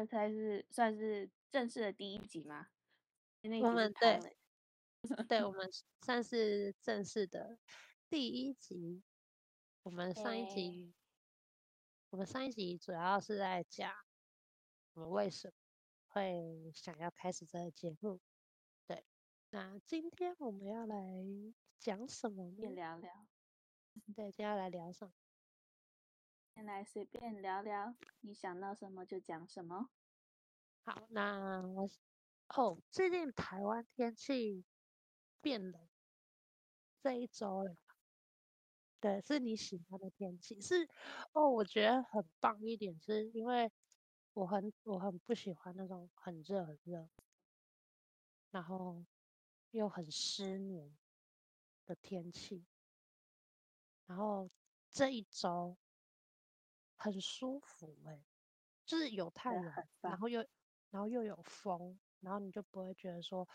这才是算是正式的第一集吗？我们对，对，我们算是正式的第一集。我们上一集，我们上一集主要是在讲我们为什么会想要开始这个节目。对，那今天我们要来讲什么呢？聊聊。对，接下来聊什么？来随便聊聊，你想到什么就讲什么。好，那我哦，最近台湾天气变冷，这一周了。对，是你喜欢的天气是哦，我觉得很棒一点，是因为我很我很不喜欢那种很热很热，然后又很湿黏的天气，然后这一周很舒服哎、欸，就是有太阳，然后又然后又有风，然后你就不会觉得说。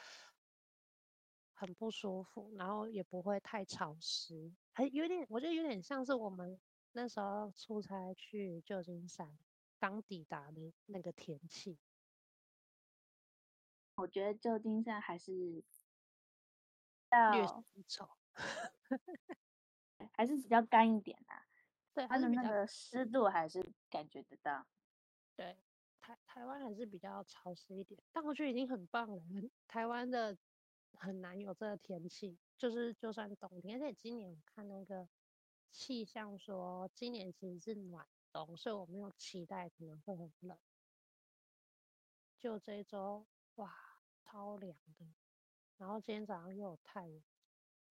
很不舒服，然后也不会太潮湿，还有点，我觉得有点像是我们那时候出差去旧金山刚抵达的那个天气。我觉得旧金山还是 还是比较干一点啊。对，它的那个湿度还是感觉得到。对，台台湾还是比较潮湿一点，但我觉得已经很棒了。台湾的。很难有这个天气，就是就算冬天，而且今年我看那个气象说，今年其实是暖冬，所以我没有期待可能会很冷。就这一周，哇，超凉的。然后今天早上又有太阳，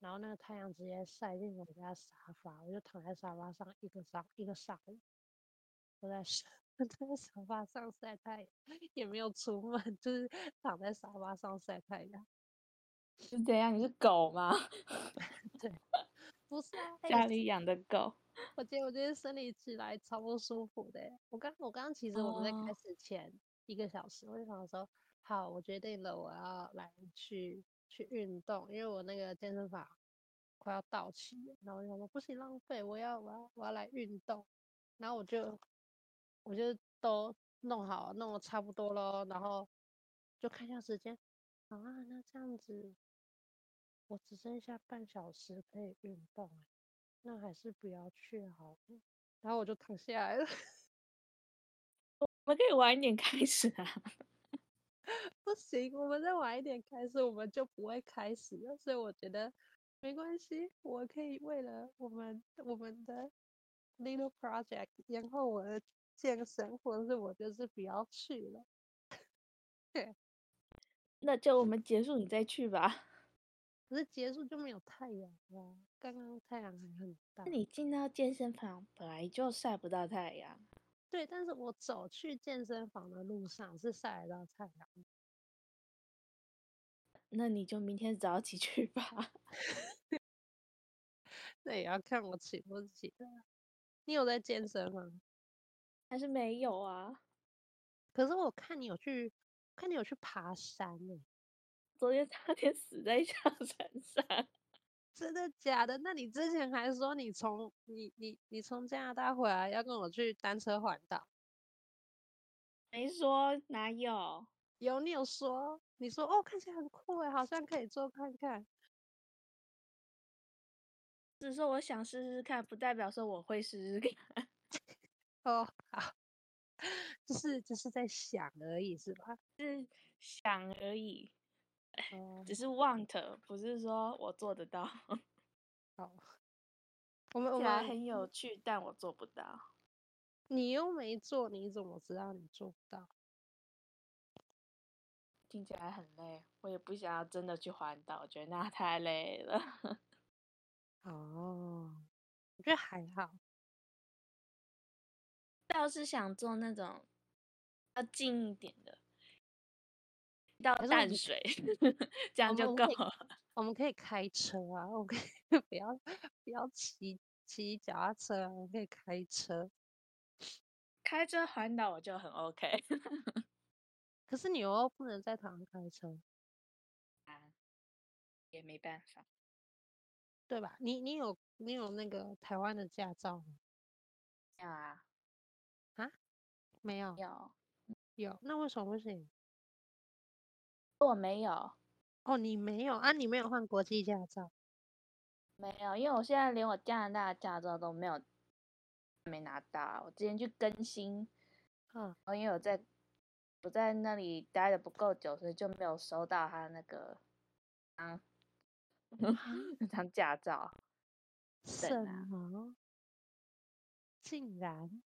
然后那个太阳直接晒进我家沙发，我就躺在沙发上一个上一个上午，都在沙 在沙发上晒太阳，也没有出门，就是躺在沙发上晒太阳。是怎样？你是狗吗？对，不是啊，家里养的狗。我觉得我今天生理起来超不舒服的。我刚我刚刚其实我们在开始前一个小时，oh. 我就想说，好，我决定了，我要来去去运动，因为我那个健身房快要到期了。然后我想说，不行浪费，我要我要我要来运动。然后我就我就都弄好，弄得差不多咯。然后就看一下时间，啊，那这样子。我只剩下半小时可以运动，那还是不要去好。然后我就躺下来了。我们可以晚一点开始啊。不行，我们再晚一点开始，我们就不会开始了。所以我觉得没关系，我可以为了我们我们的 little project 然后我的健身，或者是我就是不要去了。对，那就我们结束，你再去吧。可是结束就没有太阳了，刚刚太阳还很大。你进到健身房本来就晒不到太阳。对，但是我走去健身房的路上是晒得到太阳。那你就明天早起去吧。那也要看我起不起来。你有在健身吗？还是没有啊？可是我看你有去，看你有去爬山呢。昨天差点死在象 山上，真的假的？那你之前还说你从你你你从加拿大回来要跟我去单车环岛，没说哪有？有你有说？你说哦，看起来很酷哎，好像可以做看看。只是说我想试试看，不代表说我会试试看。哦，好，就是只是在想而已，是吧？是想而已。只是 want，不是说我做得到。好，我们我们还很有趣，但我做不到。你又没做，你怎么知道你做不到？听起来很累，我也不想要真的去环岛，我觉得那太累了。哦，我觉得还好。倒是想做那种要近一点的。到淡水，这样就够了。我们可以开车啊，我可以 不要不要骑骑脚踏车啊，我可以开车。开车环岛我就很 OK。可是你又不能在台湾开车，啊，也没办法，对吧？你你有你有那个台湾的驾照吗？有啊。啊？没有。有。有，那为什么不行？我没有。哦，你没有啊？你没有换国际驾照？没有，因为我现在连我加拿大的驾照都没有，没拿到。我之前去更新，嗯，因为我在我在那里待的不够久，所以就没有收到他那个啊那张驾照。什么？竟然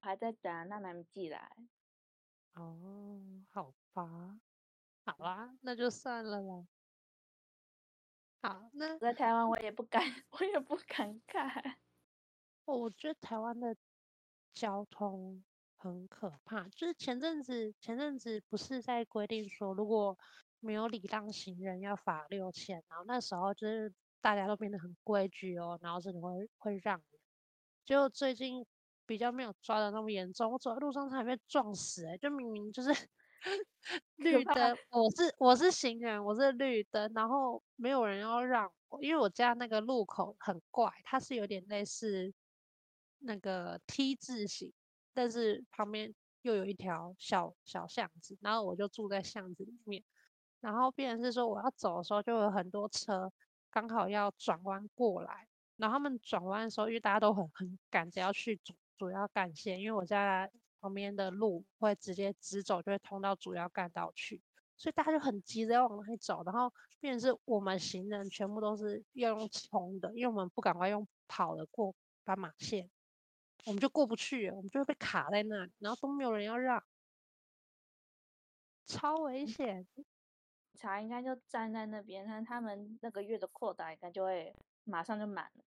还在等，那还没寄来。哦，好吧。好啊，那就算了啦。好，那在台湾我也不敢，我也不敢看。我觉得台湾的交通很可怕。就是前阵子，前阵子不是在规定说，如果没有礼让行人要罚六千，然后那时候就是大家都变得很规矩哦，然后真的会会让人。就最近比较没有抓的那么严重，我走在路上差点被撞死，欸，就明明就是。绿灯，我是我是行人，我是绿灯，然后没有人要让我，因为我家那个路口很怪，它是有点类似那个 T 字形，但是旁边又有一条小小巷子，然后我就住在巷子里面，然后变成是说我要走的时候就有很多车刚好要转弯过来，然后他们转弯的时候，因为大家都很很赶着要去主主要干线，因为我家。旁边的路会直接直走，就会通到主要干道去，所以大家就很急着要往那里走，然后变成是我们行人全部都是要用冲的，因为我们不赶快用跑的过斑马线，我们就过不去，我们就会被卡在那里，然后都没有人要让，超危险。警察应该就站在那边，但他们那个月的扩大应该就会马上就满了。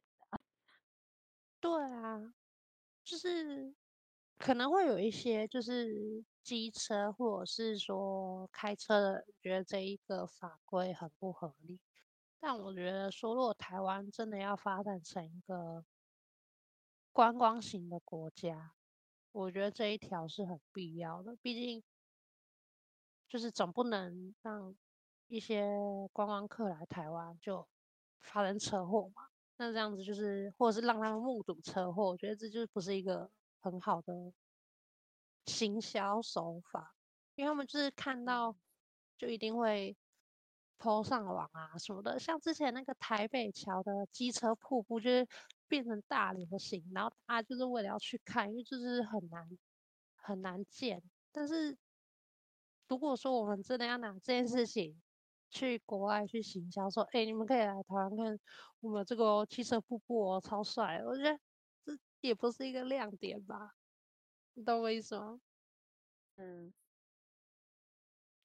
对啊，就是。可能会有一些就是机车或者是说开车的觉得这一个法规很不合理，但我觉得说如果台湾真的要发展成一个观光型的国家，我觉得这一条是很必要的。毕竟就是总不能让一些观光客来台湾就发生车祸嘛，那这样子就是或者是让他们目睹车祸，我觉得这就不是一个。很好的行销手法，因为他们就是看到就一定会 po 上网啊什么的。像之前那个台北桥的机车瀑布，就是变成大流行，然后大家就是为了要去看，因为就是很难很难见。但是如果说我们真的要拿这件事情去国外去行销，说哎，你们可以来台湾看我们这个汽车瀑布哦，超帅，我觉得。也不是一个亮点吧，你懂我意思吗？嗯，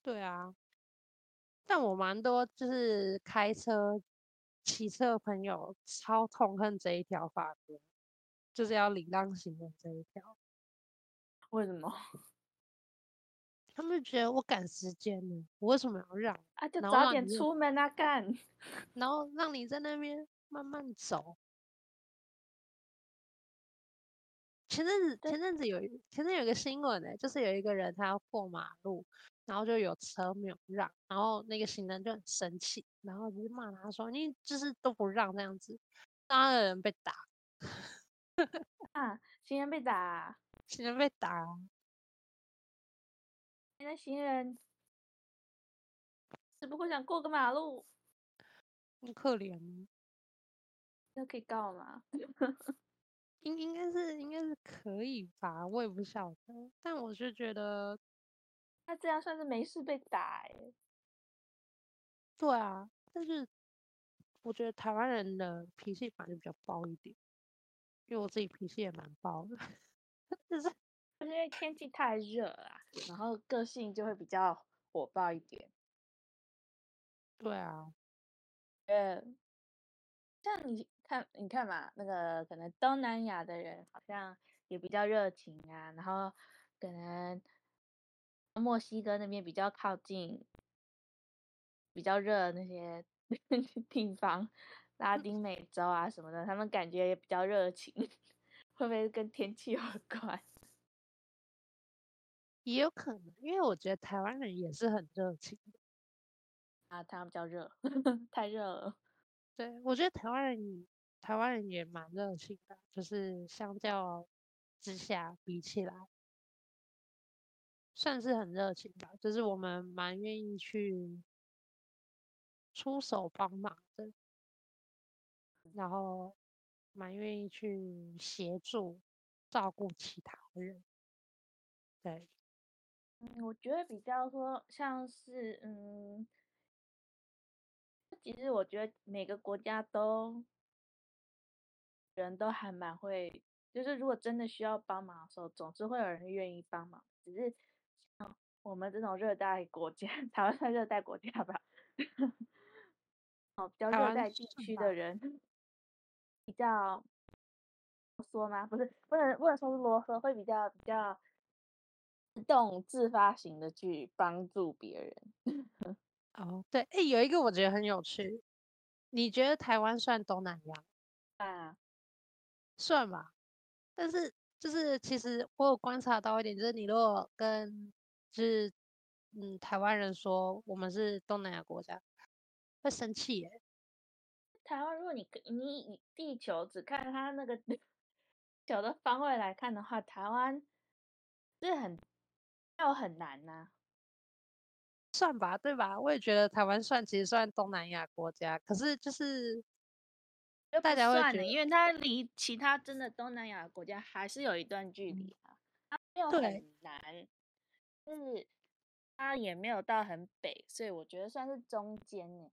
对啊，但我蛮多就是开车、骑车的朋友超痛恨这一条法规，就是要礼让行人这一条。为什么？他们觉得我赶时间呢，我为什么要让？啊，就早点出门啊，干，然后让你在那边慢慢走。前阵子，前阵子有前阵有一个新闻呢、欸，就是有一个人他要过马路，然后就有车没有让，然后那个行人就很生气，然后就骂他说：“你就是都不让这样子。”当然有人被打啊，行人被打，行人被打，现在行人只不过想过个马路，很可怜，那可以告吗？应应该是应该是可以吧，我也不晓得，但我就觉得，他这样算是没事被打哎。对啊，但是我觉得台湾人的脾气反正比较暴一点，因为我自己脾气也蛮暴的，就是因为天气太热啊，然后个性就会比较火爆一点。对啊，呃，像你。看，你看嘛，那个可能东南亚的人好像也比较热情啊，然后可能墨西哥那边比较靠近，比较热那些 地方，拉丁美洲啊什么的，他们感觉也比较热情，会不会跟天气有关？也有可能，因为我觉得台湾人也是很热情的啊，他们比较热，太热了。对，我觉得台湾人。台湾人也蛮热情的，就是相较之下比起来，算是很热情吧，就是我们蛮愿意去出手帮忙的，然后蛮愿意去协助照顾其他人。对，嗯，我觉得比较说像是，嗯，其实我觉得每个国家都人都还蛮会，就是如果真的需要帮忙的时候，总是会有人愿意帮忙，只是像。我们这种热带国家，台湾算热带国家吧？哦，比较热带地区的人比较啰嗦吗？不是，不能不能说是啰嗦，会比较比较自动自发型的去帮助别人。哦，对，哎，有一个我觉得很有趣，你觉得台湾算东南亚？啊，算吧。但是就是其实我有观察到一点，就是你如果跟就是，嗯，台湾人说我们是东南亚国家，会生气耶。台湾，如果你你以地球只看它那个地球的方位来看的话，台湾是很要很难呐、啊。算吧，对吧？我也觉得台湾算其实算东南亚国家，可是就是大家会觉得，因为它离其他真的东南亚国家还是有一段距离啊，它没有很难。就是，它也没有到很北，所以我觉得算是中间呢。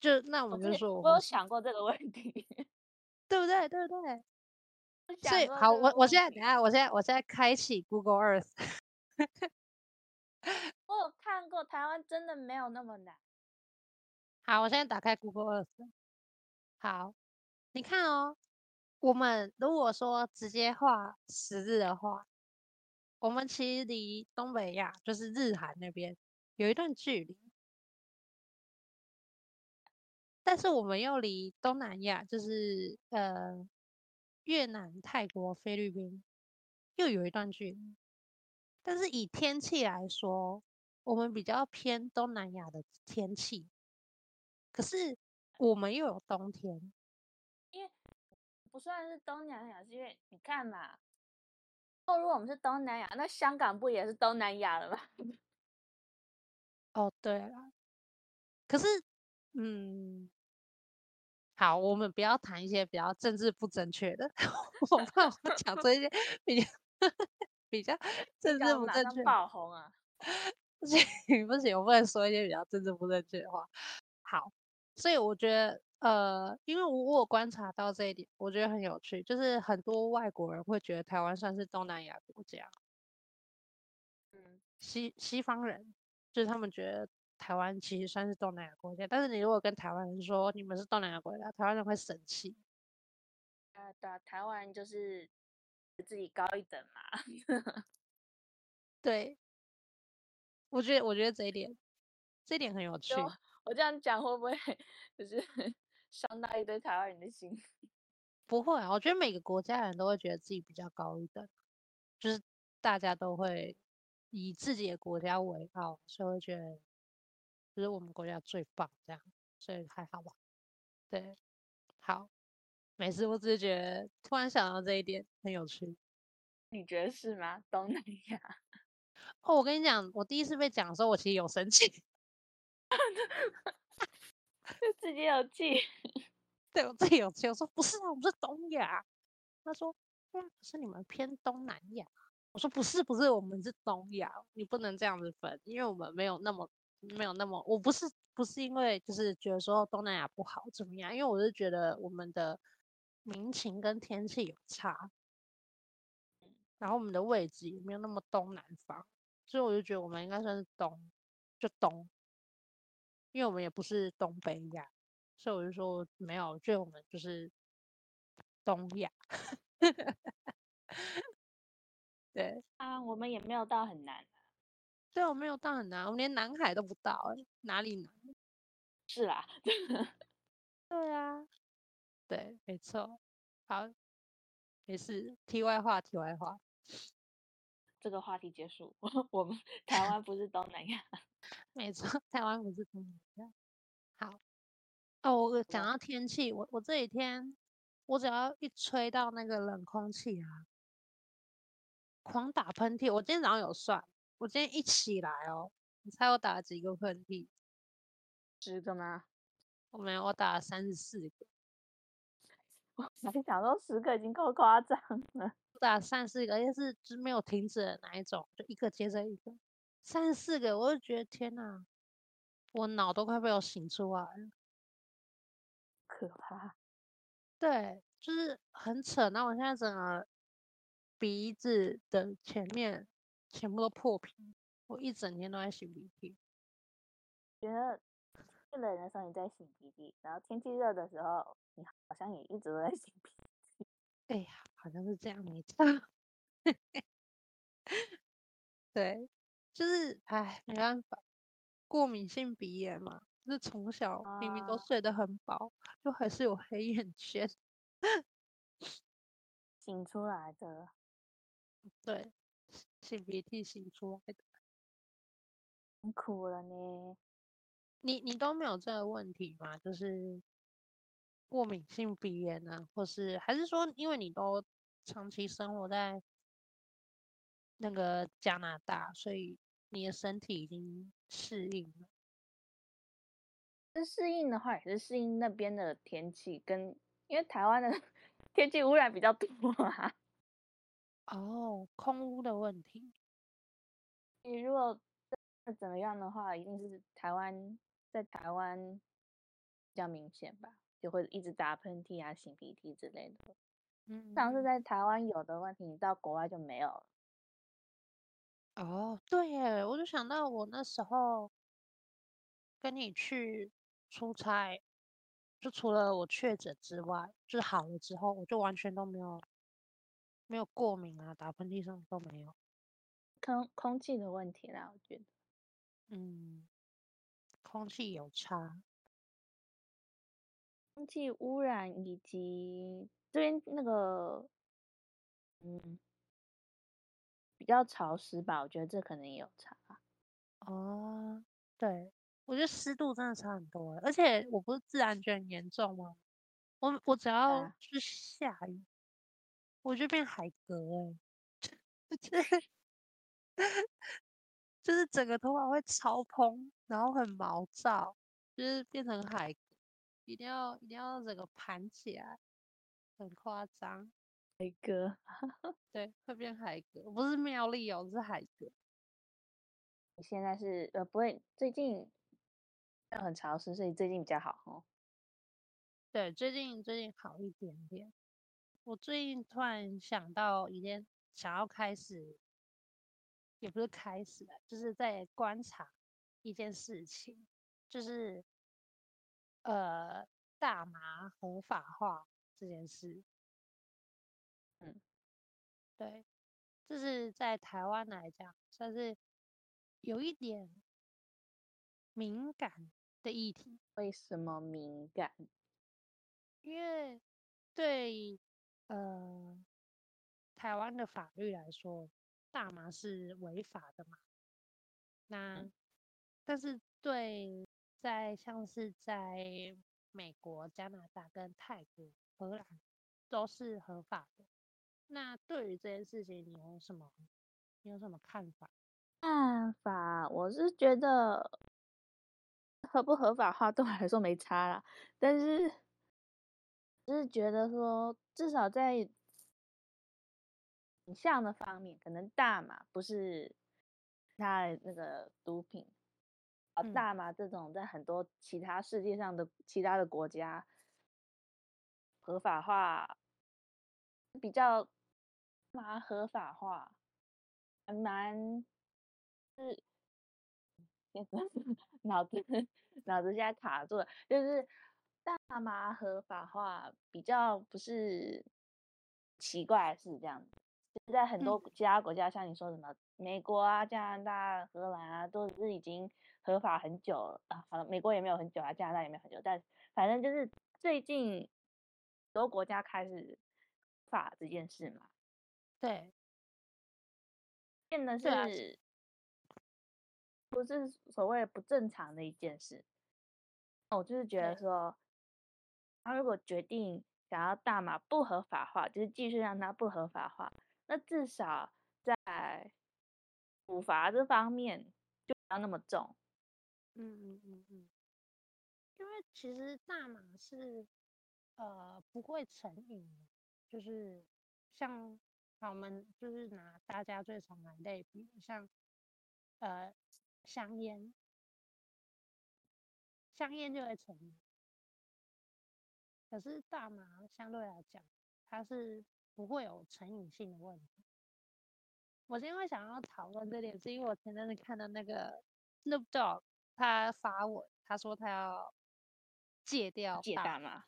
就那我们就说我，我有想过这个问题，对不对？对不对？所以好，我我现在等下，我现在我现在开启 Google Earth。我有看过台湾真的没有那么难。好，我现在打开 Google Earth。好，你看哦，我们如果说直接画十字的话。我们其实离东北亚，就是日韩那边有一段距离，但是我们又离东南亚，就是呃越南、泰国、菲律宾又有一段距离。但是以天气来说，我们比较偏东南亚的天气，可是我们又有冬天，不算是东南亚，是因为你看嘛。哦，如果我们是东南亚，那香港不也是东南亚了吗？哦，对了，可是，嗯，好，我们不要谈一些比较政治不正确的，我怕我讲这些比较比较 政治不正确，爆红啊！不行不行，我不能说一些比较政治不正确的话。好，所以我觉得。呃，因为我我有观察到这一点，我觉得很有趣，就是很多外国人会觉得台湾算是东南亚国家，嗯，西西方人就是他们觉得台湾其实算是东南亚国家，但是你如果跟台湾人说你们是东南亚国家，台湾人会生气。啊，对啊，台湾就是自己高一等嘛。对，我觉得我觉得这一点这一点很有趣。我这样讲会不会 就是？伤到一堆台湾人的心，不会啊！我觉得每个国家人都会觉得自己比较高一等，就是大家都会以自己的国家为傲，所以会觉得就是我们国家最棒这样，所以还好吧？对，好，没事，我只是觉得突然想到这一点很有趣。你觉得是吗？东南亚？哦，我跟你讲，我第一次被讲的时候，我其实有生气。就自己有气，对我自己有气。我说不是啊，我们是东亚。他说，嗯，可是你们偏东南亚。我说不是，不是，我们是东亚。你不能这样子分，因为我们没有那么没有那么。我不是不是因为就是觉得说东南亚不好怎么样，因为我是觉得我们的民情跟天气有差，然后我们的位置也没有那么东南方，所以我就觉得我们应该算是东，就东。因为我们也不是东北亚，所以我就说没有，我觉得我们就是东亚。对啊，我们也没有到很难。对，我没有到很难，我们连南海都不到，哪里难？是啊，对啊，对，没错。好，没事。题外话，题外话，这个话题结束。我们台湾不是东南亚。没错，台湾不是东南亚。好，哦，我讲到天气，我我这几天，我只要一吹到那个冷空气啊，狂打喷嚏。我今天早上有算，我今天一起来哦，你猜我打了几个喷嚏？十个吗？我没有，我打了三十四个。我还想说十个已经够夸张了。我打三四个，而且是就是没有停止的那一种，就一个接着一个，三四个，我就觉得天哪，我脑都快被我醒出来了，可怕。对，就是很扯。那我现在整个鼻子的前面全部都破皮，我一整天都在擤鼻涕。觉得天冷的时候你在擤鼻涕，然后天气热的时候你好像也一直都在擤鼻涕。哎呀，好像是这样没错。对，就是哎，没办法，过敏性鼻炎嘛。就是从小明明都睡得很饱，啊、就还是有黑眼圈，醒出来的。对，擤鼻涕擤出来的。辛苦了呢。你你都没有这个问题吗？就是过敏性鼻炎啊，或是还是说，因为你都长期生活在那个加拿大，所以你的身体已经适应了？这适应的话，也是适应那边的天气，跟因为台湾的 天气污染比较多啊。哦，空污的问题。你如果怎么样的话，一定是台湾在台湾比较明显吧，就会一直打喷嚏啊、擤鼻涕之类的。嗯，像是在台湾有的问题，你到国外就没有了。哦，对耶，我就想到我那时候跟你去。出差，就除了我确诊之外，就是好了之后，我就完全都没有没有过敏啊，打喷嚏什么都没有。空空气的问题啦，我觉得，嗯，空气有差，空气污染以及这边那个，嗯，比较潮湿吧，我觉得这可能也有差。哦，对。我觉得湿度真的差很多，而且我不是自然觉得很严重吗？我我只要是下雨，啊、我就变海格哎，就 是就是整个头发会超蓬，然后很毛躁，就是变成海格，一定要一定要整个盘起来，很夸张。海哥，对，会变海哥，不是妙丽哦，是海哥。你现在是呃不会最近。很潮湿，所以最近比较好哦。对，最近最近好一点点。我最近突然想到一件，想要开始，也不是开始了，就是在观察一件事情，就是呃，大麻合法化这件事。嗯，对，这是在台湾来讲，算是有一点敏感的议题。为什么敏感？因为对呃台湾的法律来说，大麻是违法的嘛。那、嗯、但是对在像是在美国、加拿大跟泰国、荷兰都是合法的。那对于这件事情，你有什么你有什么看法？看法，我是觉得。合不合法化对我来说没差啦，但是就是觉得说，至少在影像的方面，可能大嘛不是它那个毒品，大麻这种在很多其他世界上的其他的国家合法化比较麻合法化还蛮是。脑子脑子现在卡住了，就是大麻合法化比较不是奇怪的事，这样在很多其他国家，像你说什么美国啊、加拿大、荷兰啊，都是已经合法很久了啊。好了，美国也没有很久啊，加拿大也没有很久，但反正就是最近很多国家开始法这件事嘛，对，变得是。不是所谓不正常的一件事，我就是觉得说，他如果决定想要大麻不合法化，就是继续让它不合法化，那至少在处罚这方面就不要那么重。嗯嗯嗯嗯，因为其实大麻是呃不会成瘾的，就是像我们就是拿大家最常来类比，像呃香烟，香烟就会成瘾，可是大麻相对来讲，它是不会有成瘾性的问题。我今天会想要讨论这点，是因为我前阵子看到那个 No Dog。他发文，他说他要戒掉戒大麻，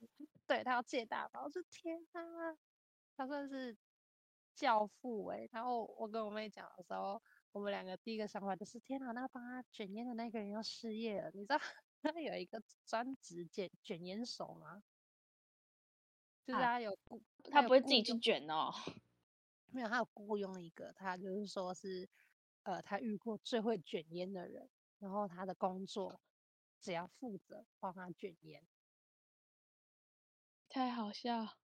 对，他要戒大麻。我说天啊，他算是教父哎、欸。然后我跟我妹讲的时候，我们两个第一个想法就是天啊，那帮他卷烟的那个人要失业了。你知道 他有一个专职卷卷烟手吗？就是他有雇，啊、他不会自己去卷哦。没有，他有雇佣一个，他就是说是呃，他遇过最会卷烟的人。然后他的工作只要负责帮他卷烟，太好笑。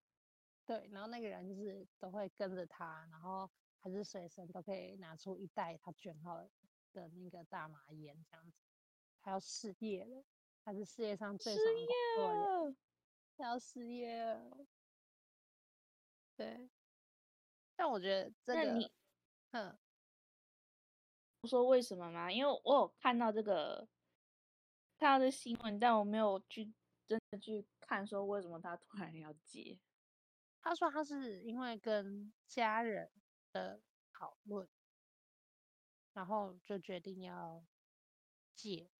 对，然后那个人就是都会跟着他，然后还是随身都可以拿出一袋他卷好的那个大麻烟这样子。他要失业了，他是世界上最爽的工作人，他要失业了。对，但我觉得这个，你哼。说为什么吗？因为我有看到这个看到的新闻，但我没有去真的去看，说为什么他突然要戒。他说他是因为跟家人的讨论，然后就决定要戒，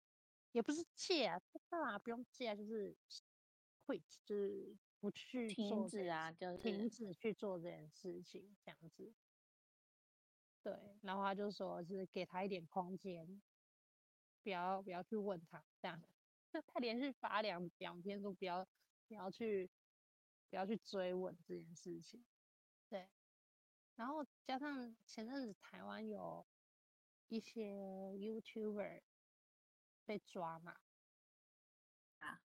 也不是戒啊，干嘛不用戒啊，就是 quit，就是不去停止啊，就是停止去做这件事情，这样子。对，然后他就说，是给他一点空间，不要不要去问他这样。他连续发两两篇都不要不要去不要去追问这件事情。对，然后加上前阵子台湾有一些 YouTuber 被抓嘛，啊，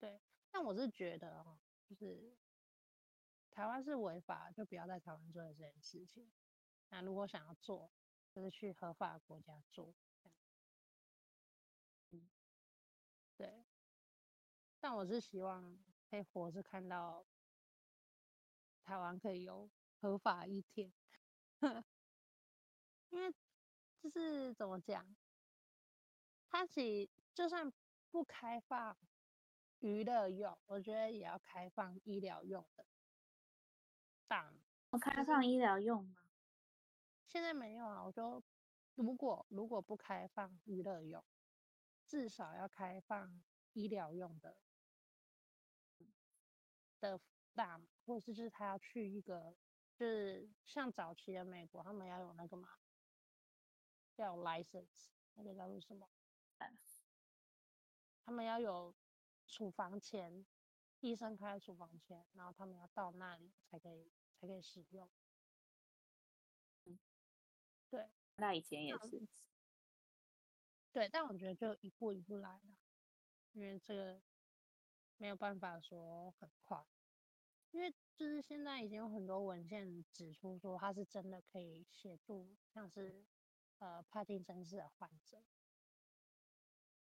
对，但我是觉得哦，就是台湾是违法，就不要在台湾做这件事情。那如果想要做，就是去合法国家做。嗯，对。但我是希望可以活着看到台湾可以有合法一天，因为就是怎么讲，它其实就算不开放娱乐用，我觉得也要开放医疗用的。党，我开放医疗用吗？现在没有啊，我说如果如果不开放娱乐用，至少要开放医疗用的的大，或者是是他要去一个，就是像早期的美国，他们要有那个嘛，要有 license，那个叫做什么？他们要有处方签，医生开处方签，然后他们要到那里才可以才可以使用。对，那以前也是。对，但我觉得就一步一步来啦，因为这个没有办法说很快，因为就是现在已经有很多文献指出说它是真的可以协助，像是呃帕金森氏的患者，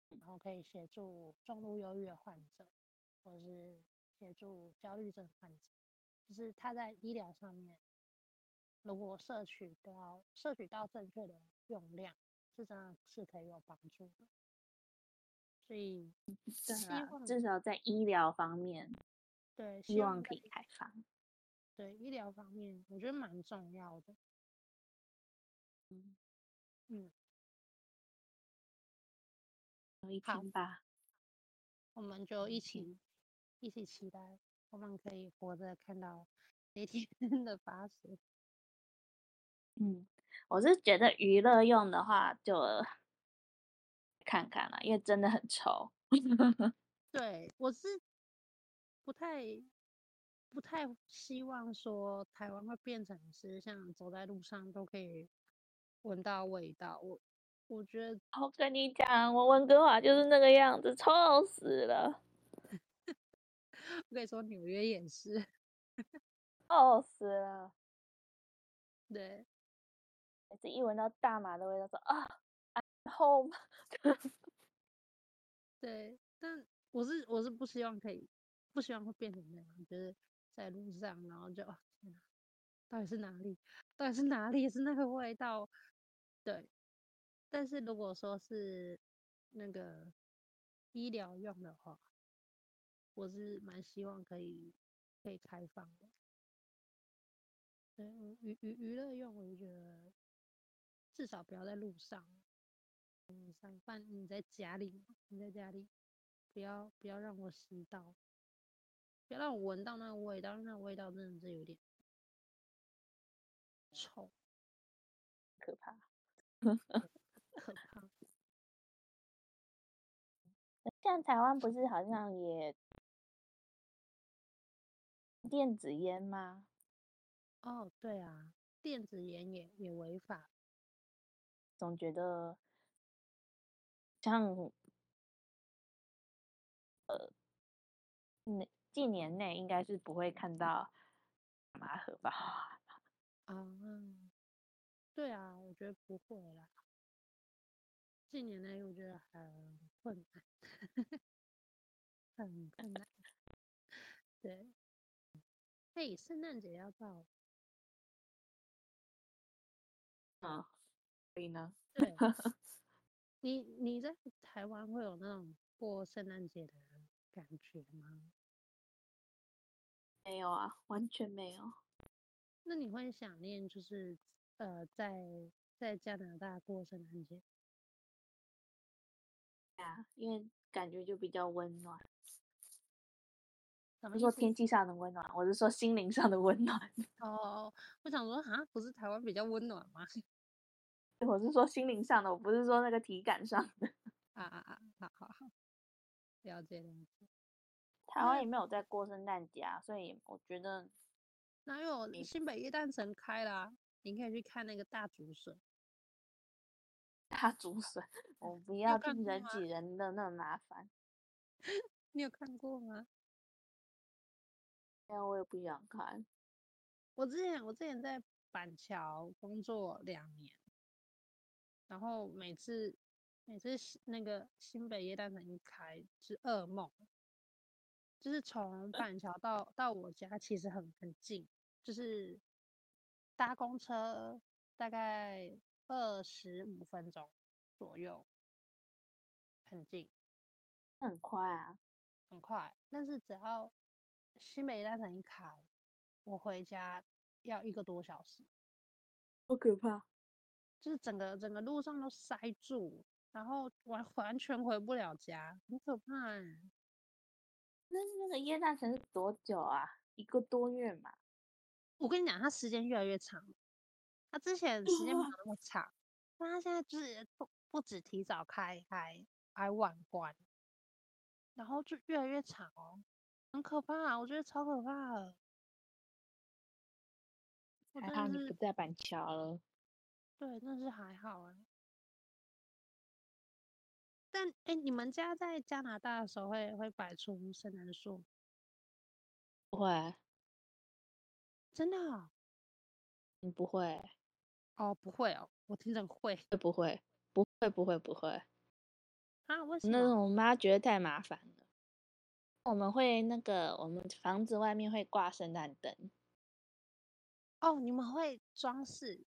然后可以协助重度忧郁的患者，或者是协助焦虑症患者，就是它在医疗上面。如果摄取到摄取到正确的用量，是真的是可以有帮助的。所以，希望至少在医疗方面，对，希望可以开放。对，医疗方面，我觉得蛮重要的。嗯嗯，有一天吧，我们就一起一起期待，我们可以活着看到那天 的发生。嗯，我是觉得娱乐用的话就看看了，因为真的很臭。对，我是不太不太希望说台湾会变成是像走在路上都可以闻到味道。我我觉得，我跟你讲，我温哥华就是那个样子，臭死了。我跟你说，纽约也是，臭死了。对。每次一闻到大麻的味道，说啊，I'm home。对，但我是我是不希望可以，不希望会变成那样，就是在路上，然后就天哪，到底是哪里？到底是哪里？是那个味道？对。但是如果说是那个医疗用的话，我是蛮希望可以可以开放的。对，娱娱娱乐用，我觉得至少不要在路上。嗯，上班你在家里，你在家里，不要不要让我吸到，不要让我闻到那个味道，那个味道真的是有点臭，可怕，可怕。像台湾不是好像也电子烟吗？哦，对啊，电子烟也也违法。总觉得像呃，那近年内应该是不会看到大麻盒吧？啊。嗯，对啊，我觉得不会啦。近年内我觉得很困难，很困难。对，嘿，圣诞节要到。嗯，所以呢？对，你你在台湾会有那种过圣诞节的感觉吗？没有啊，完全没有。那你会想念就是呃，在在加拿大过圣诞节？对啊，因为感觉就比较温暖。不是说天气上的温暖，我是说心灵上的温暖。哦，我想说啊，不是台湾比较温暖吗？我是说心灵上的，我不是说那个体感上的。啊啊啊！好好好，了解了解。台湾也没有在过圣诞节啊，所以我觉得哪有新北夜诞城开啦？你可以去看那个大竹笋。大竹笋，我不要人挤人的那么麻烦。你有看过吗？那我也不想看。我之前我之前在板桥工作两年，然后每次每次那个新北耶诞城一开是噩梦，就是从板桥到到我家其实很很近，就是搭公车大概二十五分钟左右，很近，很快啊，很快，但是只要。新北耶诞城一开，我回家要一个多小时，好可怕！就是整个整个路上都塞住，然后完完全回不了家，很可怕欸。那那个耶诞城是多久啊？一个多月嘛？我跟你讲，它时间越来越长。它之前时间没有那么 长，但它现在就是不不止提早开，还还晚关，然后就越来越长哦。很可怕，我觉得超可怕的。还好你不在板桥了。对，那是还好哎。但哎，你们家在加拿大的时候会会摆出圣诞树？不会。真的哦？你不会？哦，不会哦，我听着会。会不会？不会，不会，不会。啊？为什么？那种我妈觉得太麻烦了。我们会那个，我们房子外面会挂圣诞灯。哦，你们会装饰？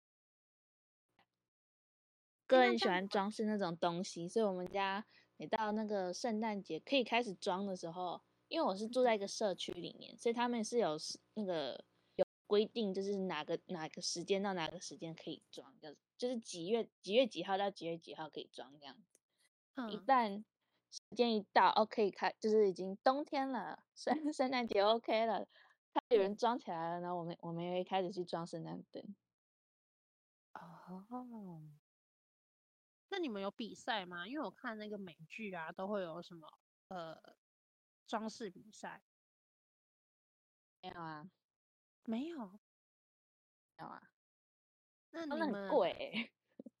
个人喜欢装饰那种东西，所以我们家每到那个圣诞节可以开始装的时候，因为我是住在一个社区里面，所以他们是有那个有规定，就是哪个哪个时间到哪个时间可以装，就是就是几月几月几号到几月几号可以装这样子。嗯，一旦。时间一到，OK，开就是已经冬天了，圣 圣诞节 OK 了，有人装起来了，然后我们我们也会开始去装圣诞灯。哦，那你们有比赛吗？因为我看那个美剧啊，都会有什么呃装饰比赛。没有啊，没有，没有啊。那你们很贵欸。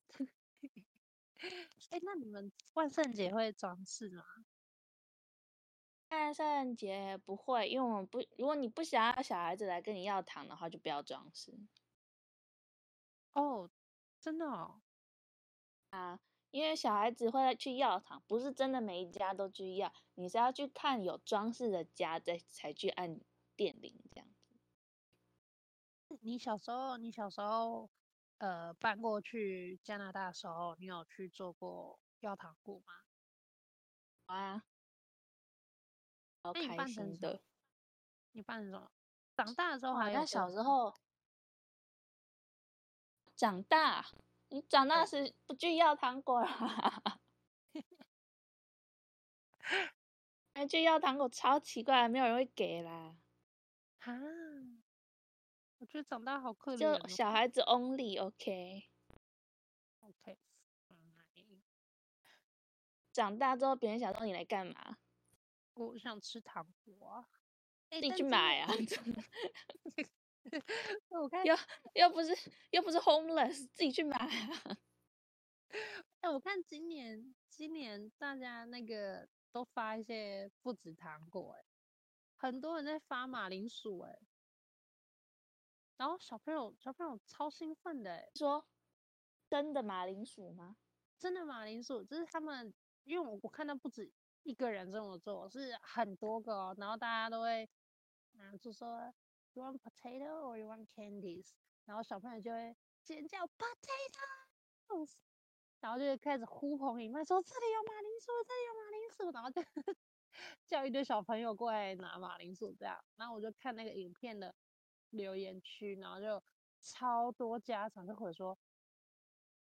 哎，那你们万圣节会装饰吗？万圣节不会，因为我们不，如果你不想要小孩子来跟你要糖的话，就不要装饰。哦，真的哦。啊，因为小孩子会去药堂，不是真的每一家都去药，你是要去看有装饰的家再才去按电铃这样子。你小时候，你小时候，呃，搬过去加拿大的时候，你有去做过药堂过吗？啊，好开心的。你办什么？长大的时候还有？小时候。长大，你长大时不去要糖果啦？哎去要糖果超奇怪，没有人会给啦。啊，我觉得长大好可怜。就小孩子 only，OK。OK。长大之后，别人想说你来干嘛？我想吃糖果啊。自己去买啊。我看又又不是又不是 homeless，自己去买啊！哎，我看今年今年大家那个都发一些不止糖果，哎，很多人在发马铃薯，哎，然后小朋友小朋友超兴奋的，哎，说真的马铃薯吗？真的马铃薯，就是他们，因为我我看到不止一个人这么做，是很多个哦，然后大家都会，嗯，就说。You want potato or you want candies？然后小朋友就会尖叫，potato！然后就开始呼朋引伴说这里有马铃薯，这里有马铃薯，然后就 叫一堆小朋友过来拿马铃薯这样。然后我就看那个影片的留言区，然后就超多家长就会说，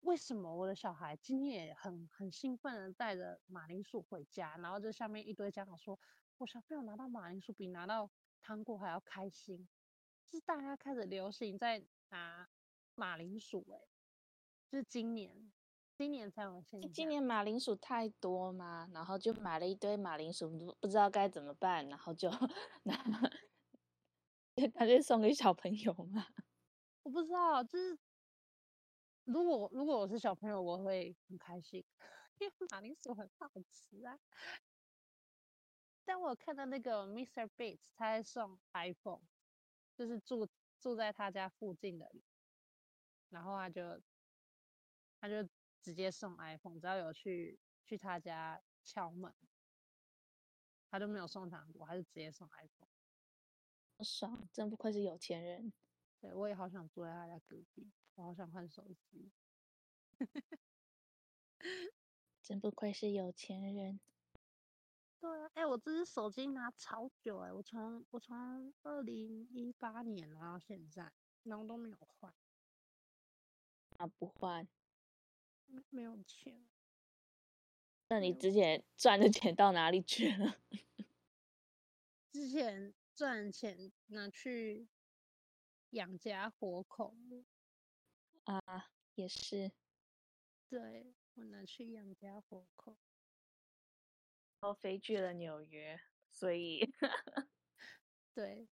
为什么我的小孩今天也很很兴奋的带着马铃薯回家？然后就下面一堆家长说，我小朋友拿到马铃薯比拿到糖果还要开心，是大家开始流行在拿马铃薯哎、欸，就是今年，今年才有现。今年马铃薯太多嘛，然后就买了一堆马铃薯，不不知道该怎么办，然后就 拿，干脆送给小朋友嘛。我不知道，就是如果如果我是小朋友，我会很开心，因为马铃薯很好吃啊。但我看到那个 Mr. Bates，他在送 iPhone，就是住住在他家附近的，然后他就他就直接送 iPhone，只要有去去他家敲门，他都没有送糖果，他就直接送 iPhone。爽，真不愧是有钱人。对，我也好想住在他家隔壁，我好想换手机。真不愧是有钱人。对啊，哎、欸，我这只手机拿超久哎、欸，我从我从二零一八年拿到现在，然后都没有换。啊，不换？没没有钱。那你之前赚的钱到哪里去了？之前赚钱拿去养家活口。啊，也是。对，我拿去养家活口。都飞去了纽约，所以 对，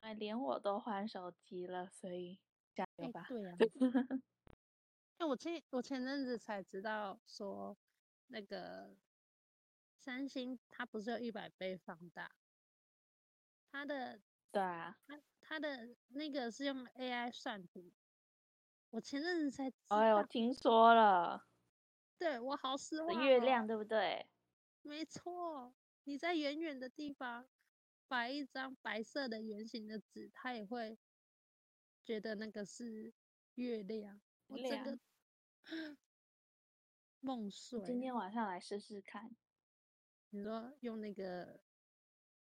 哎，连我都换手机了，所以加油吧。欸、对呀、啊，哎，我前我前阵子才知道说，那个三星它不是有一百倍放大，它的对啊，它它的那个是用 AI 算图，我前阵子才哎，我听说了，对我好失望、哦，月亮对不对？没错，你在远远的地方摆一张白色的圆形的纸，他也会觉得那个是月亮。我真的 梦碎。今天晚上来试试看。你说用那个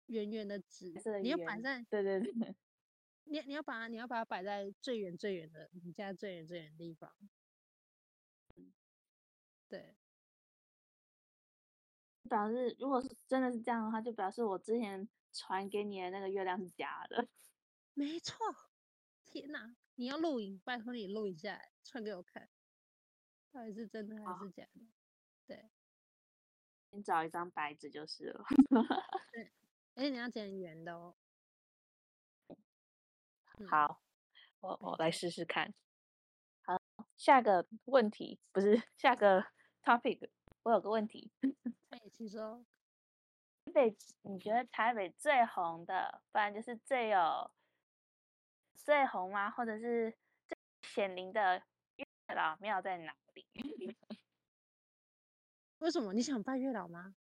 圆圆的纸，圆你要摆在对对对，你你要把它你要把它摆在最远最远的你家最远最远的地方。表示，如果是真的是这样的话，就表示我之前传给你的那个月亮是假的。没错，天哪！你要录影，拜托你录一下，传给我看，到底是真的还是假的？对，你找一张白纸就是了。对，而且你要剪圆的哦。好，我我来试试看。好，下个问题不是下个 topic，我有个问题。哎，其实台北，你觉得台北最红的，不然就是最有最红吗？或者是最显灵的月老庙在哪里？为什么你想拜月老吗？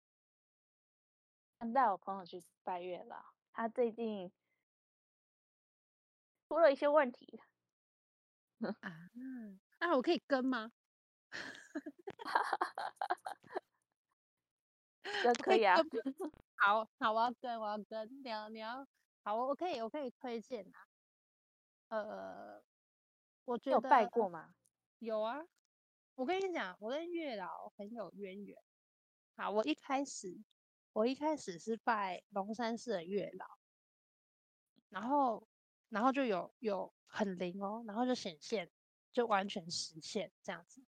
带我朋友去拜月老，他最近出了一些问题。啊，那我可以跟吗？这可以啊。好好，我要跟，我要跟。你要，你要，好，我可以，我可以推荐啊。呃，我觉得有拜过吗？有啊。我跟你讲，我跟月老很有渊源。好，我一开始，我一开始是拜龙山寺的月老，然后，然后就有有很灵哦，然后就显现，就完全实现这样子。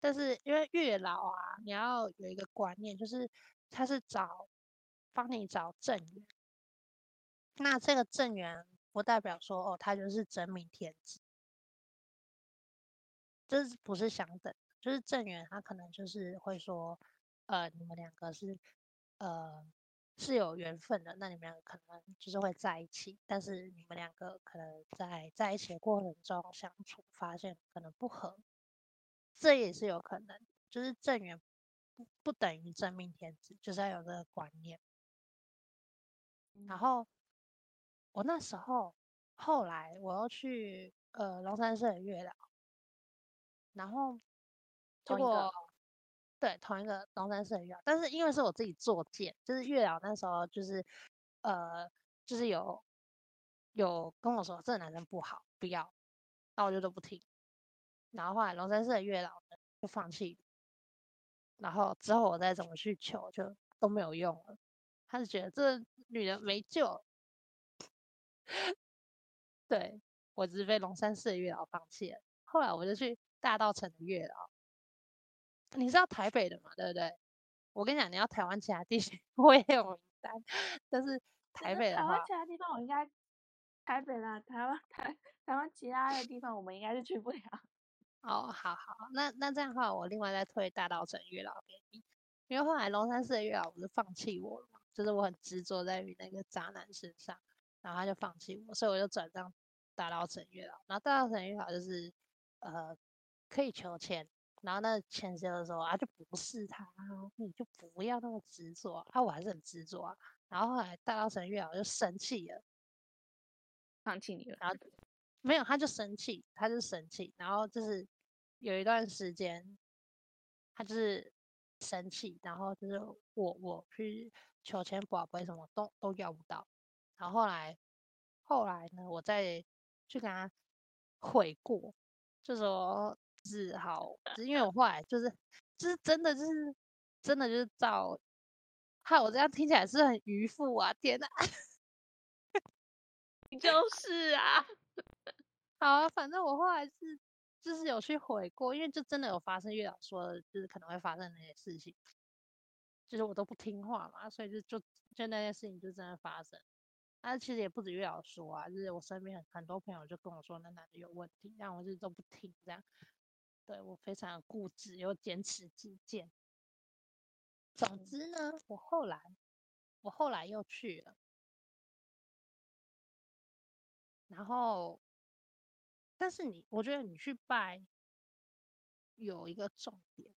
但是因为月老啊，你要有一个观念，就是他是找帮你找正缘，那这个正缘不代表说哦，他就是真命天子，这是不是相等？就是正缘，他可能就是会说，呃，你们两个是，呃，是有缘分的，那你们两个可能就是会在一起，但是你们两个可能在在一起的过程中相处，发现可能不合，这也是有可能。就是正缘不不等于真命天子，就是要有这个观念。然后我那时候后来我又去呃龙山寺的月老，然后。结果，对，同一个龙山寺的月老，但是因为是我自己作贱，就是月老那时候就是，呃，就是有有跟我说这个男生不好，不要，那我就都不听。然后后来龙山寺的月老呢就放弃，然后之后我再怎么去求就都没有用了，他是觉得这女人没救，对，我只是被龙山寺的月老放弃了。后来我就去大道城的月老。你是要台北的嘛？对不对？我跟你讲，你要台湾其他地区 我也有名单，但是台北的话，台湾其他地方我应该台北啦，台湾台台湾其他的地方我们应该是去不了。哦，好好，那那这样的话，我另外再推大稻城月老给你，因为后来龙山寺的月老不是放弃我了嘛，就是我很执着在于那个渣男身上，然后他就放弃我，所以我就转账大稻城月老。然后大稻城月老就是呃可以求签。然后那签字的时候啊，就不是他，你就不要那么执着啊！我还是很执着啊。然后后来大稻城月老就生气了，放弃你了。然后没有，他就生气，他就生气。然后就是有一段时间，他就是生气，然后就是我我去求签宝贝什么都都要不到。然后后来后来呢，我再去跟他悔过，就说。是好，因为我后来就是，就是真的就是，真的就是照，害我这样听起来是很愚妇啊！天哪，你就是啊，好啊，反正我后来是就是有去悔过，因为就真的有发生月老说的，就是可能会发生那些事情，就是我都不听话嘛，所以就就就那件事情就真的发生。但其实也不止月老说啊，就是我身边很很多朋友就跟我说那男的有问题，但我就都不听这样。对，我非常固执又坚持己见。总之呢，我后来我后来又去了，然后，但是你，我觉得你去拜有一个重点，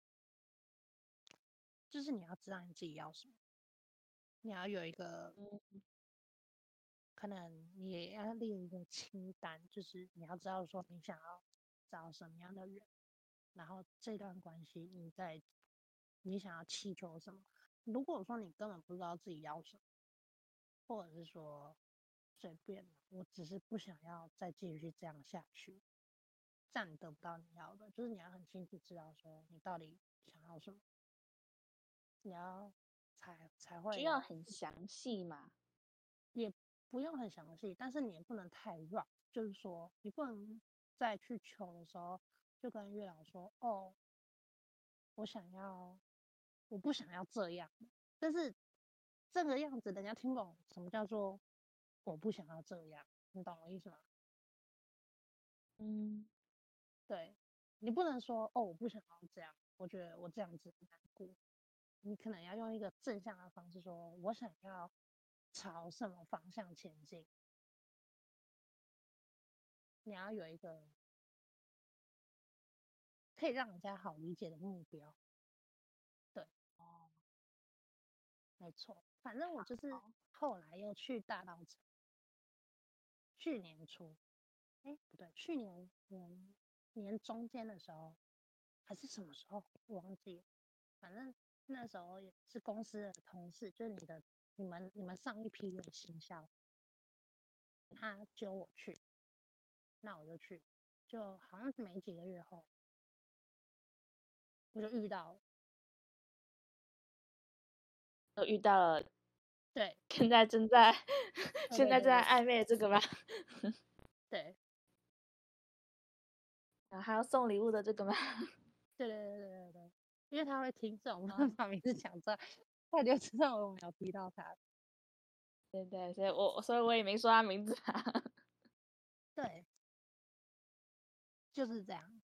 就是你要知道你自己要什么，你要有一个，可能你也要列一个清单，就是你要知道说你想要找什么样的人。然后这段关系，你在你想要祈求什么？如果说你根本不知道自己要什么，或者是说随便，我只是不想要再继续这样下去，这样你得不到你要的。就是你要很清楚知道说你到底想要什么，你要才才会。需要很详细嘛？也不用很详细，但是你也不能太乱，就是说你不能再去求的时候。就跟月老说：“哦，我想要，我不想要这样，但是这个样子人家听不懂什么叫做我不想要这样，你懂我意思吗？”嗯，对，你不能说：“哦，我不想要这样，我觉得我这样子很难过。”你可能要用一个正向的方式说：“我想要朝什么方向前进。”你要有一个。可以让人家好理解的目标。对，哦，没错，反正我就是后来又去大稻埕，去年初，哎，不对，去年年年中间的时候，还是什么时候，忘记，反正那时候也是公司的同事，就是你的、你们、你们上一批的行销，他揪我去，那我就去，就好像是没几个月后，我就遇到了，都遇到了，对，现在正在，现在正在暧昧这个吗？对，然后还要送礼物的这个吗？对对对对对对，因为他会听这种，我把名字讲出来，他就知道我没有提到他。对对，所以我所以我也没说他名字啊。对，就是这样。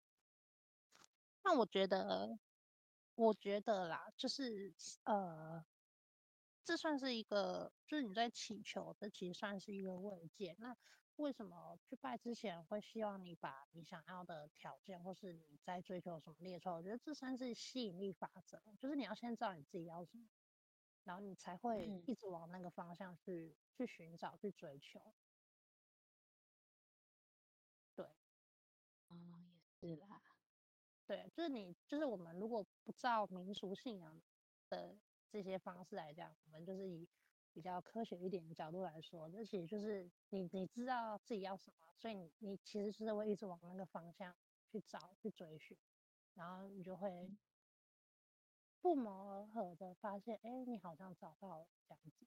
那我觉得，我觉得啦，就是呃，这算是一个，就是你在祈求，这其实算是一个慰藉。那为什么去拜之前会希望你把你想要的条件，或是你在追求什么列出来？我觉得这算是吸引力法则，就是你要先知道你自己要什么，然后你才会一直往那个方向去、嗯、去寻找、去追求。对，嗯，也是啦。对，就是你，就是我们如果不照民俗信仰的这些方式来讲，我们就是以。比较科学一点的角度来说，这其实就是你你知道自己要什么，所以你你其实是会一直往那个方向去找去追寻，然后你就会不谋而合的发现，哎，你好像找到了这样子。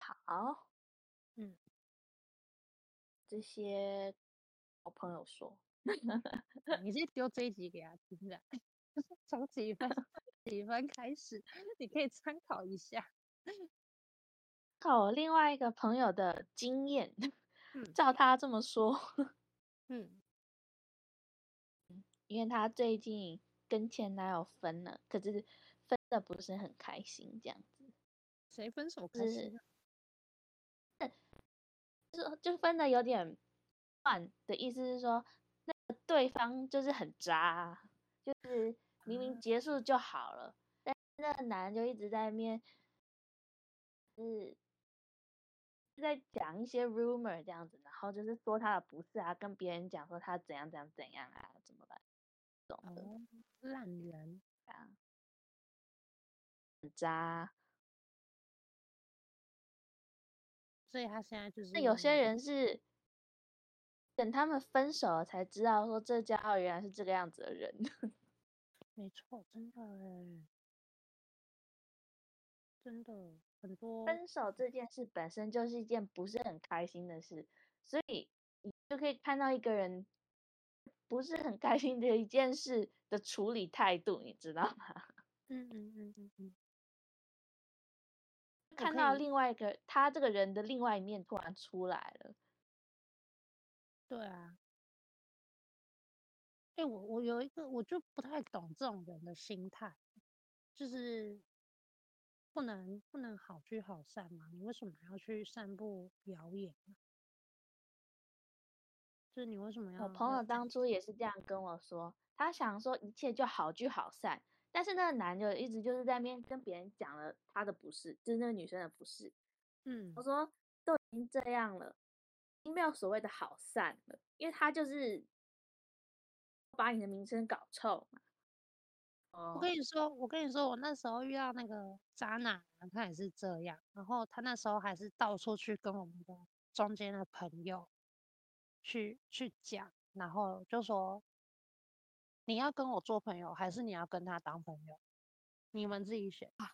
好，嗯，这些我朋友说，你先丢这一集给他听的，从几分？几分开始，你可以参考一下。靠我另外一个朋友的经验，嗯，照他这么说，嗯，因为他最近跟前男友分了，可是分的不是很开心，这样子。谁分手开心？就就分的有点乱的意思是说，那个对方就是很渣，就是。明明结束就好了，但那个男人就一直在那边，是在讲一些 rumor 这样子，然后就是说他的不是啊，跟别人讲说他怎样怎样怎样啊，怎么办？懂的，烂人啊，很渣。所以他现在就是。那有些人是等他们分手了才知道说这家伙原来是这个样子的人。没错，真的哎，真的很多。分手这件事本身就是一件不是很开心的事，所以你就可以看到一个人不是很开心的一件事的处理态度，你知道吗？嗯嗯嗯嗯嗯。看到另外一个他这个人的另外一面突然出来了。对啊。哎、欸，我我有一个，我就不太懂这种人的心态，就是不能不能好聚好散嘛？你为什么要去散布谣言？就是你为什么要？我朋友当初也是这样跟我说，他想说一切就好聚好散，但是那个男的一直就是在那边跟别人讲了他的不是，就是那个女生的不是。嗯，我说都已经这样了，已经没有所谓的好散了，因为他就是。把你的名声搞臭嘛。我跟你说，我跟你说，我那时候遇到那个渣男，他也是这样。然后他那时候还是到处去跟我们的中间的朋友去去讲，然后就说你要跟我做朋友，还是你要跟他当朋友？你们自己选啊！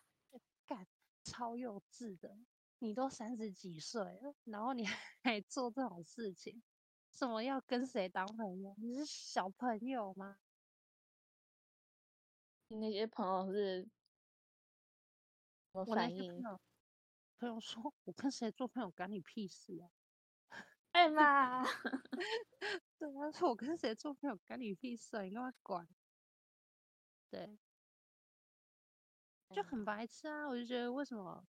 干，超幼稚的，你都三十几岁了，然后你还 做这种事情。什么要跟谁当朋友？你是小朋友吗？你那些朋友是什么反应？朋友，朋友说：“我跟谁做朋友，干你屁事啊！”哎妈！对，啊说：“我跟谁做朋友，干你屁事啊！你干嘛管？”对，就很白痴啊！我就觉得为什么，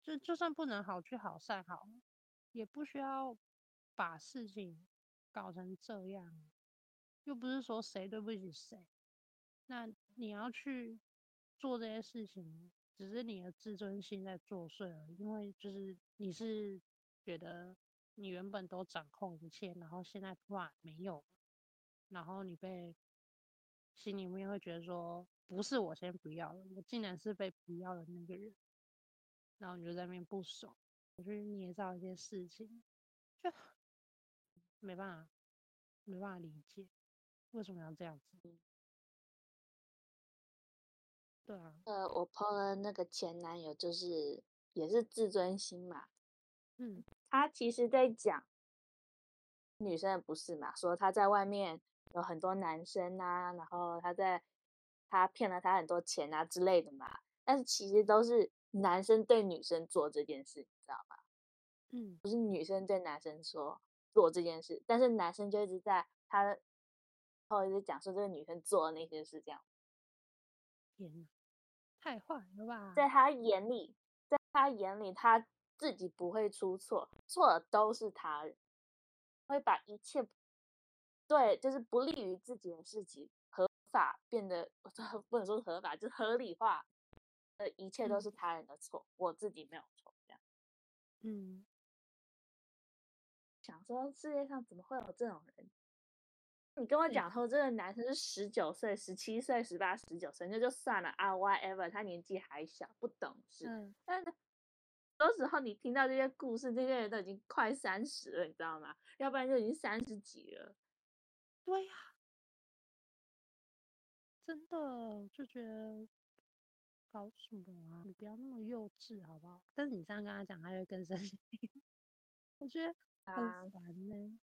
就就算不能好聚好散好，也不需要。把事情搞成这样，又不是说谁对不起谁，那你要去做这些事情，只是你的自尊心在作祟而已。因为就是你是觉得你原本都掌控一切，然后现在突然没有，然后你被心里面会觉得说，不是我先不要了，我竟然是被不要的那个人，然后你就在那边不爽，我去捏造一些事情，就没办法，没办法理解为什么要这样子。对啊，呃，我碰了那个前男友，就是也是自尊心嘛，嗯，他其实在讲女生的不是嘛，说他在外面有很多男生啊，然后他在。他骗了他很多钱啊之类的嘛，但是其实都是男生对女生做这件事，你知道吗？嗯，不是女生对男生说做这件事，但是男生就一直在他后一直讲说这个女生做的那些事，这样。天，太坏了吧？在他眼里，在他眼里，他自己不会出错，错的都是他人，会把一切对，就是不利于自己的事情合。法变得 不能说合法，就是合理化，呃，一切都是他人的错，嗯、我自己没有错，这样。嗯，想说世界上怎么会有这种人？你跟我讲说这个男生是十九岁、十七岁、十八、十九岁，那就算了啊，whatever，他年纪还小，不懂事。嗯、但是，有时候你听到这些故事，这些人都已经快三十了，你知道吗？要不然就已经三十几了。对呀、啊。真的就觉得搞什么啊？你不要那么幼稚好不好？但是你这样跟他讲，他会更生气。我觉得很烦呢。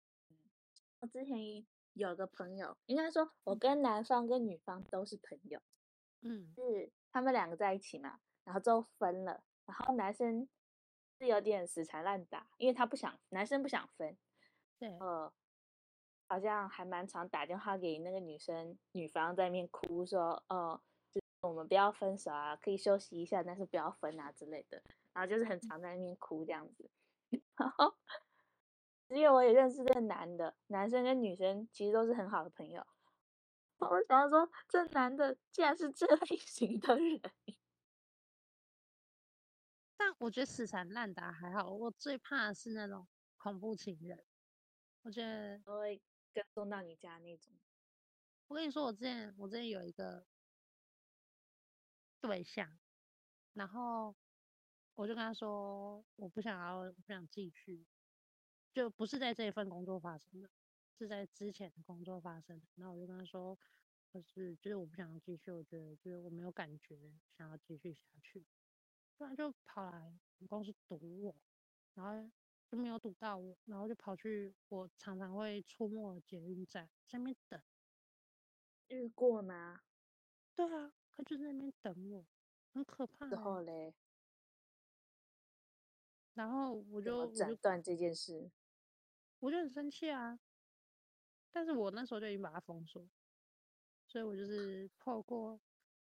我之前有个朋友，应该说我跟男方跟女方都是朋友，嗯，是他们两个在一起嘛，然后之后分了，然后男生是有点死缠烂打，因为他不想，男生不想分，对，呃。好像还蛮常打电话给那个女生，女方在那边哭说：“哦，就我们不要分手啊，可以休息一下，但是不要分啊之类的。”然后就是很常在那边哭这样子。然后，只有我也认识这个男的，男生跟女生其实都是很好的朋友。我想要说，这男的竟然是这类型的人。但我觉得死缠烂打还好，我最怕的是那种恐怖情人。我觉得我会。跟踪到你家那种，我跟你说，我之前我之前有一个对象，然后我就跟他说，我不想要，我不想继续，就不是在这一份工作发生的，是在之前的工作发生的。然后我就跟他说，就是就是我不想要继续，我觉得就是我没有感觉想要继续下去，不然就跑来我们公司堵我，然后。就没有堵到我，然后就跑去我常常会出没的捷运站上面等。遇过吗？对啊，他就在那边等我，很可怕。之后嘞，然后我就斩断这件事，我就很生气啊。但是我那时候就已经把他封锁，所以我就是透过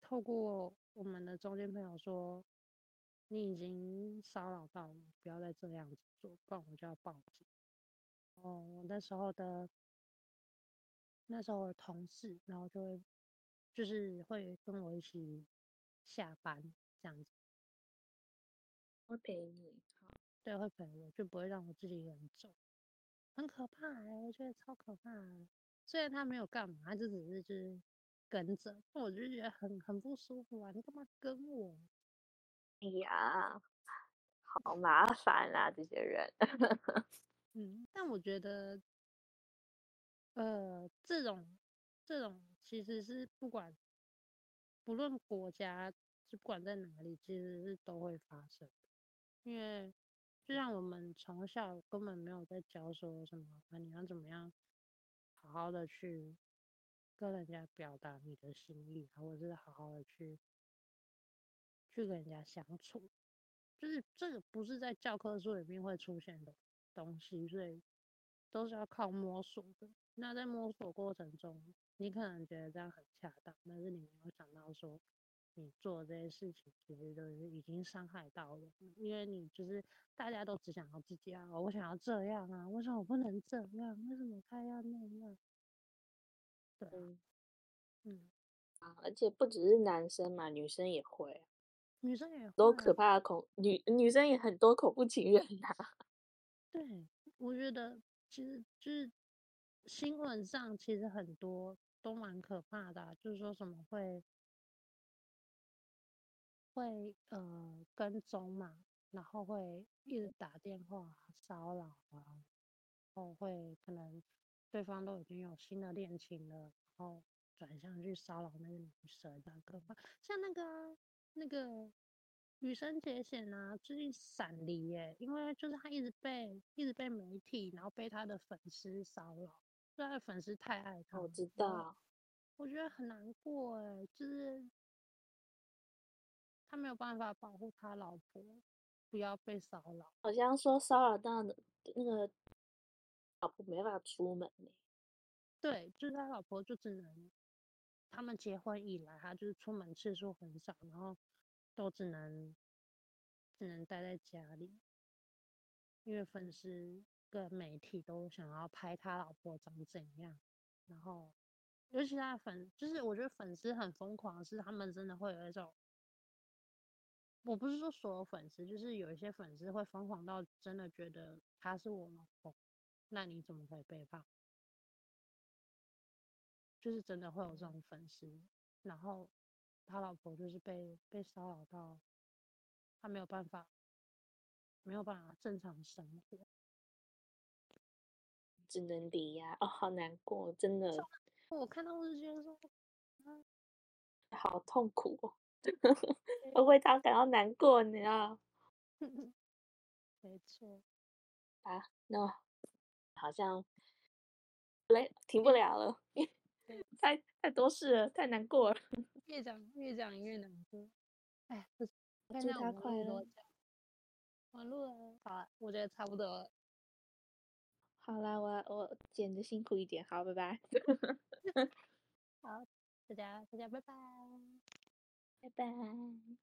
透过我们的中间朋友说。你已经骚扰到我，不要再这样子做，不然我就要报警。哦，我那时候的那时候的同事，然后就会就是会跟我一起下班这样子，会陪你，好，对，会陪我，就不会让我自己一个人走，很可怕哎、欸，我觉得超可怕。虽然他没有干嘛，他就只是就是跟着，我就觉得很很不舒服啊，你干嘛跟我？哎呀，好麻烦啊，这些人。嗯，但我觉得，呃，这种这种其实是不管不论国家，就不管在哪里，其实是都会发生。因为就像我们从小根本没有在教说什么，啊，你要怎么样好好的去跟人家表达你的心意，或者是好好的去。去跟人家相处，就是这个不是在教科书里面会出现的东西，所以都是要靠摸索的。那在摸索过程中，你可能觉得这样很恰当，但是你没有想到说，你做这些事情，其实都是已经伤害到了，因为你就是大家都只想要自己啊，我想要这样啊，为什么我不能这样？为什么他要那样？对，嗯，嗯啊，而且不只是男生嘛，女生也会，女生也会多可怕的恐女女生也很多恐怖情人呐、啊。对，我觉得其实就是新闻上其实很多都蛮可怕的、啊，就是说什么会会呃跟踪嘛，然后会一直打电话骚扰啊，然后会可能。对方都已经有新的恋情了，然后转向去骚扰那个女生，很可怕。像那个那个羽生结弦啊，最近闪离耶，因为就是他一直被一直被媒体，然后被他的粉丝骚扰，他的粉丝太爱他。我知道，我觉得很难过哎，就是他没有办法保护他老婆，不要被骚扰。好像说骚扰到的那个。老婆没法出门呢，对，就是他老婆就只能，他们结婚以来，他就是出门次数很少，然后都只能只能待在家里，因为粉丝跟媒体都想要拍他老婆长怎样，然后尤其他的粉，就是我觉得粉丝很疯狂，是他们真的会有一种，我不是说所有粉丝，就是有一些粉丝会疯狂到真的觉得他是我老婆。那你怎么可以背叛？就是真的会有这种粉丝，然后他老婆就是被被骚扰到，他没有办法，没有办法正常生活，只能离呀。哦，好难过，真的。我看到我就觉得说，好痛苦哦，我为他感到难过，你知道？没错。啊，那。好像来停不了了，太太多事了，太难过了。越讲越讲越难过。哎，祝他快乐。完了，好，我觉得差不多了。好啦，我我剪的辛苦一点，好，拜拜。好，大家大家拜拜，拜拜。